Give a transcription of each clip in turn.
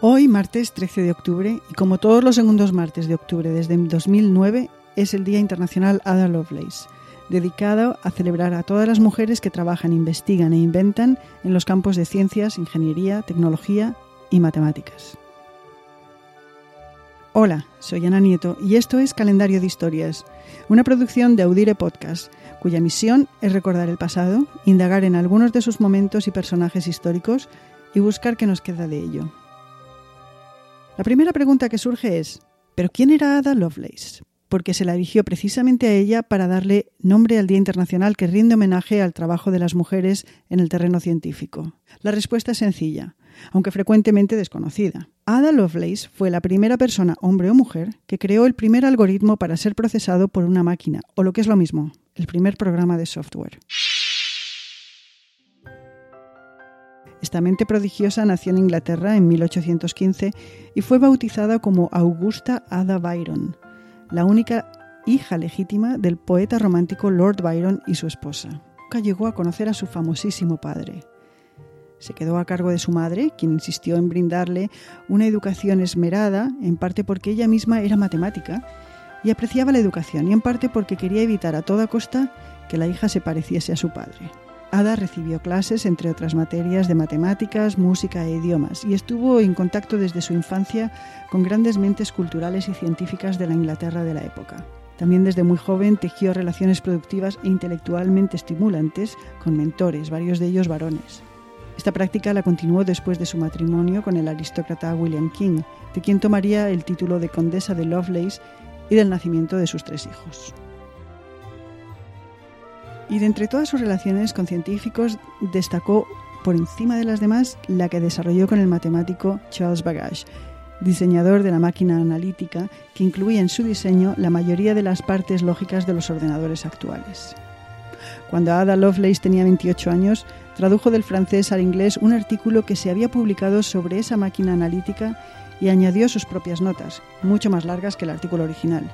Hoy, martes 13 de octubre, y como todos los segundos martes de octubre desde 2009, es el Día Internacional Ada Lovelace, dedicado a celebrar a todas las mujeres que trabajan, investigan e inventan en los campos de ciencias, ingeniería, tecnología y matemáticas. Hola, soy Ana Nieto y esto es Calendario de Historias, una producción de Audire Podcast, cuya misión es recordar el pasado, indagar en algunos de sus momentos y personajes históricos y buscar qué nos queda de ello. La primera pregunta que surge es, ¿pero quién era Ada Lovelace? Porque se la eligió precisamente a ella para darle nombre al Día Internacional que rinde homenaje al trabajo de las mujeres en el terreno científico. La respuesta es sencilla, aunque frecuentemente desconocida. Ada Lovelace fue la primera persona, hombre o mujer, que creó el primer algoritmo para ser procesado por una máquina, o lo que es lo mismo, el primer programa de software. Esta prodigiosa nació en Inglaterra en 1815 y fue bautizada como Augusta Ada Byron, la única hija legítima del poeta romántico Lord Byron y su esposa. Nunca llegó a conocer a su famosísimo padre. Se quedó a cargo de su madre, quien insistió en brindarle una educación esmerada, en parte porque ella misma era matemática y apreciaba la educación, y en parte porque quería evitar a toda costa que la hija se pareciese a su padre. Ada recibió clases, entre otras materias, de matemáticas, música e idiomas, y estuvo en contacto desde su infancia con grandes mentes culturales y científicas de la Inglaterra de la época. También desde muy joven tejió relaciones productivas e intelectualmente estimulantes con mentores, varios de ellos varones. Esta práctica la continuó después de su matrimonio con el aristócrata William King, de quien tomaría el título de condesa de Lovelace y del nacimiento de sus tres hijos. Y de entre todas sus relaciones con científicos destacó por encima de las demás la que desarrolló con el matemático Charles Babbage, diseñador de la máquina analítica que incluía en su diseño la mayoría de las partes lógicas de los ordenadores actuales. Cuando Ada Lovelace tenía 28 años, tradujo del francés al inglés un artículo que se había publicado sobre esa máquina analítica y añadió sus propias notas, mucho más largas que el artículo original.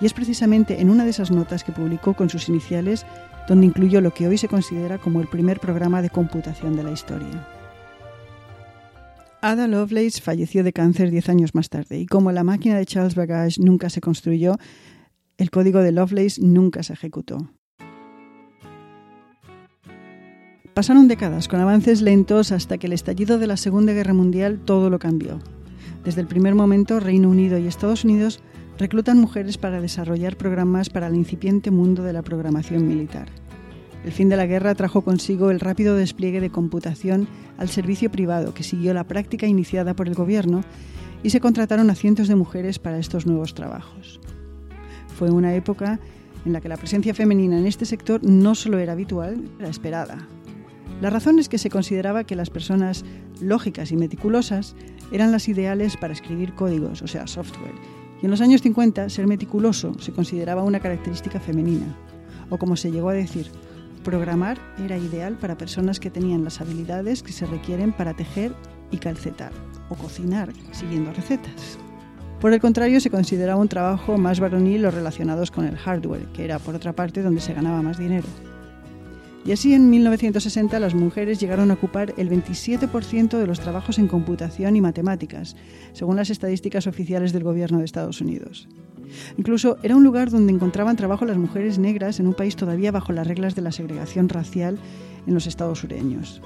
Y es precisamente en una de esas notas que publicó con sus iniciales donde incluyó lo que hoy se considera como el primer programa de computación de la historia. Ada Lovelace falleció de cáncer diez años más tarde y como la máquina de Charles Babbage nunca se construyó, el código de Lovelace nunca se ejecutó. Pasaron décadas con avances lentos hasta que el estallido de la Segunda Guerra Mundial todo lo cambió. Desde el primer momento, Reino Unido y Estados Unidos reclutan mujeres para desarrollar programas para el incipiente mundo de la programación militar. El fin de la guerra trajo consigo el rápido despliegue de computación al servicio privado que siguió la práctica iniciada por el gobierno y se contrataron a cientos de mujeres para estos nuevos trabajos. Fue una época en la que la presencia femenina en este sector no solo era habitual, era esperada. La razón es que se consideraba que las personas lógicas y meticulosas eran las ideales para escribir códigos, o sea, software, y en los años 50, ser meticuloso se consideraba una característica femenina, o como se llegó a decir, programar era ideal para personas que tenían las habilidades que se requieren para tejer y calcetar, o cocinar siguiendo recetas. Por el contrario, se consideraba un trabajo más varonil los relacionados con el hardware, que era por otra parte donde se ganaba más dinero. Y así en 1960 las mujeres llegaron a ocupar el 27% de los trabajos en computación y matemáticas, según las estadísticas oficiales del gobierno de Estados Unidos. Incluso era un lugar donde encontraban trabajo las mujeres negras en un país todavía bajo las reglas de la segregación racial en los estados sureños.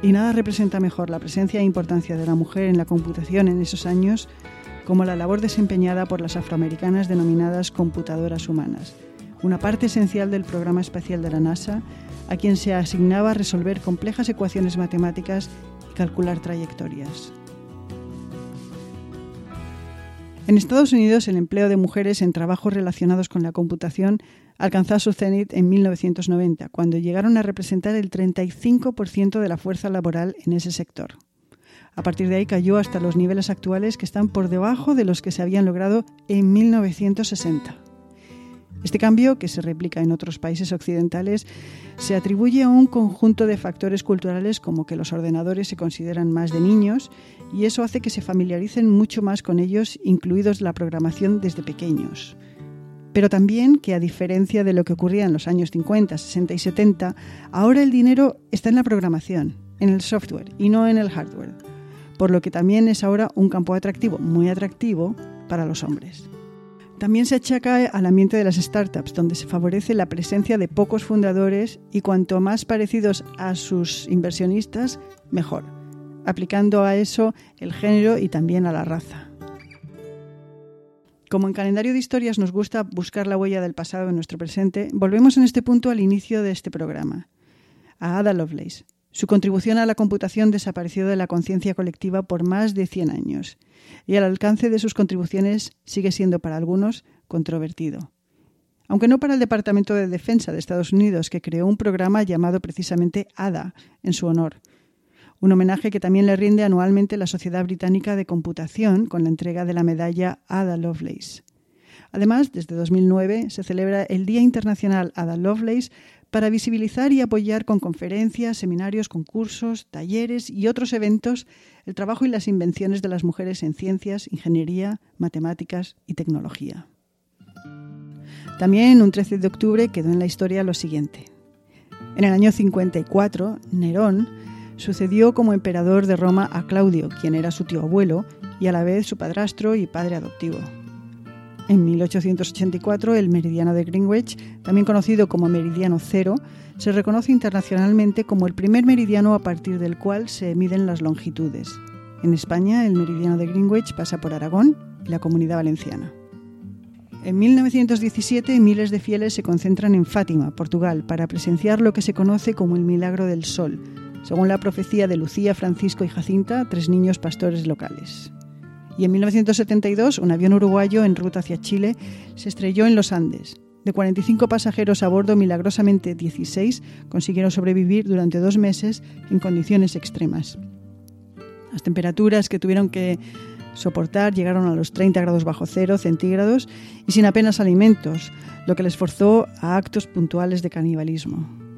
Y nada representa mejor la presencia e importancia de la mujer en la computación en esos años como la labor desempeñada por las afroamericanas denominadas computadoras humanas, una parte esencial del programa espacial de la NASA, a quien se asignaba resolver complejas ecuaciones matemáticas y calcular trayectorias. En Estados Unidos, el empleo de mujeres en trabajos relacionados con la computación alcanzó su cenit en 1990, cuando llegaron a representar el 35% de la fuerza laboral en ese sector. A partir de ahí cayó hasta los niveles actuales que están por debajo de los que se habían logrado en 1960. Este cambio, que se replica en otros países occidentales, se atribuye a un conjunto de factores culturales como que los ordenadores se consideran más de niños y eso hace que se familiaricen mucho más con ellos, incluidos la programación desde pequeños. Pero también que a diferencia de lo que ocurría en los años 50, 60 y 70, ahora el dinero está en la programación, en el software y no en el hardware. por lo que también es ahora un campo atractivo, muy atractivo para los hombres. También se achaca al ambiente de las startups, donde se favorece la presencia de pocos fundadores y cuanto más parecidos a sus inversionistas, mejor, aplicando a eso el género y también a la raza. Como en calendario de historias nos gusta buscar la huella del pasado en nuestro presente, volvemos en este punto al inicio de este programa, a Ada Lovelace. Su contribución a la computación desapareció de la conciencia colectiva por más de 100 años, y el alcance de sus contribuciones sigue siendo para algunos controvertido. Aunque no para el Departamento de Defensa de Estados Unidos, que creó un programa llamado precisamente ADA en su honor, un homenaje que también le rinde anualmente la Sociedad Británica de Computación con la entrega de la medalla Ada Lovelace. Además, desde 2009 se celebra el Día Internacional Ada Lovelace para visibilizar y apoyar con conferencias, seminarios, concursos, talleres y otros eventos el trabajo y las invenciones de las mujeres en ciencias, ingeniería, matemáticas y tecnología. También un 13 de octubre quedó en la historia lo siguiente. En el año 54, Nerón sucedió como emperador de Roma a Claudio, quien era su tío abuelo y a la vez su padrastro y padre adoptivo. En 1884, el meridiano de Greenwich, también conocido como meridiano cero, se reconoce internacionalmente como el primer meridiano a partir del cual se miden las longitudes. En España, el meridiano de Greenwich pasa por Aragón y la Comunidad Valenciana. En 1917, miles de fieles se concentran en Fátima, Portugal, para presenciar lo que se conoce como el Milagro del Sol, según la profecía de Lucía, Francisco y Jacinta, tres niños pastores locales. Y en 1972, un avión uruguayo en ruta hacia Chile se estrelló en los Andes. De 45 pasajeros a bordo, milagrosamente 16 consiguieron sobrevivir durante dos meses en condiciones extremas. Las temperaturas que tuvieron que soportar llegaron a los 30 grados bajo cero centígrados y sin apenas alimentos, lo que les forzó a actos puntuales de canibalismo.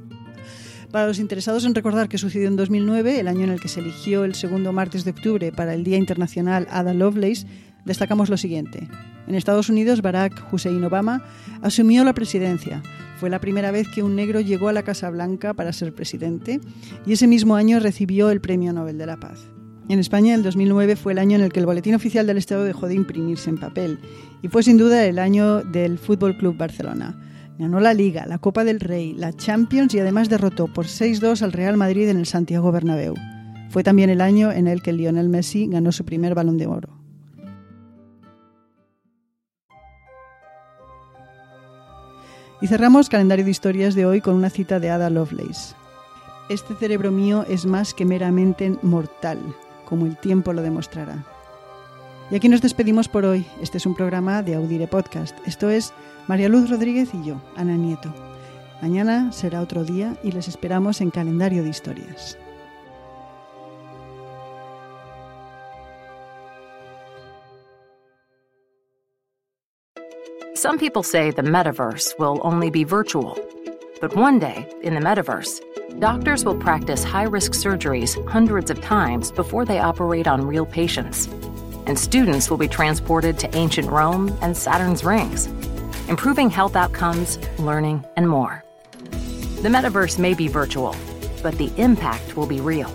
Para los interesados en recordar qué sucedió en 2009, el año en el que se eligió el segundo martes de octubre para el Día Internacional Ada Lovelace, destacamos lo siguiente. En Estados Unidos, Barack Hussein Obama asumió la presidencia. Fue la primera vez que un negro llegó a la Casa Blanca para ser presidente y ese mismo año recibió el Premio Nobel de la Paz. En España, el 2009 fue el año en el que el Boletín Oficial del Estado dejó de imprimirse en papel y fue sin duda el año del Fútbol Club Barcelona. Ganó la Liga, la Copa del Rey, la Champions y además derrotó por 6-2 al Real Madrid en el Santiago Bernabéu. Fue también el año en el que Lionel Messi ganó su primer balón de oro. Y cerramos calendario de historias de hoy con una cita de Ada Lovelace. Este cerebro mío es más que meramente mortal, como el tiempo lo demostrará. Y aquí nos despedimos por hoy. Este es un programa de Audire Podcast. Esto es María Luz Rodríguez y yo, Ana Nieto. Mañana será otro día y les esperamos en Calendario de Historias. Some people say the metaverse will only be virtual. But one day, in the metaverse, doctors will practice high risk surgeries hundreds of times before they operate on real patients. And students will be transported to ancient Rome and Saturn's rings improving health outcomes, learning, and more. The metaverse may be virtual, but the impact will be real.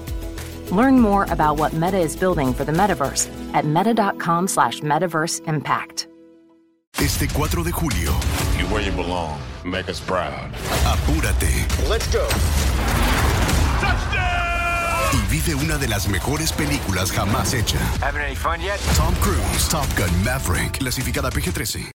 Learn more about what Meta is building for the metaverse at meta.com slash metaverse impact. Este 4 de julio. You're where you belong. Make us proud. Apúrate. Let's go. Vive una de las mejores películas jamás hecha. Tom Cruise, Top Gun Maverick, clasificada PG-13.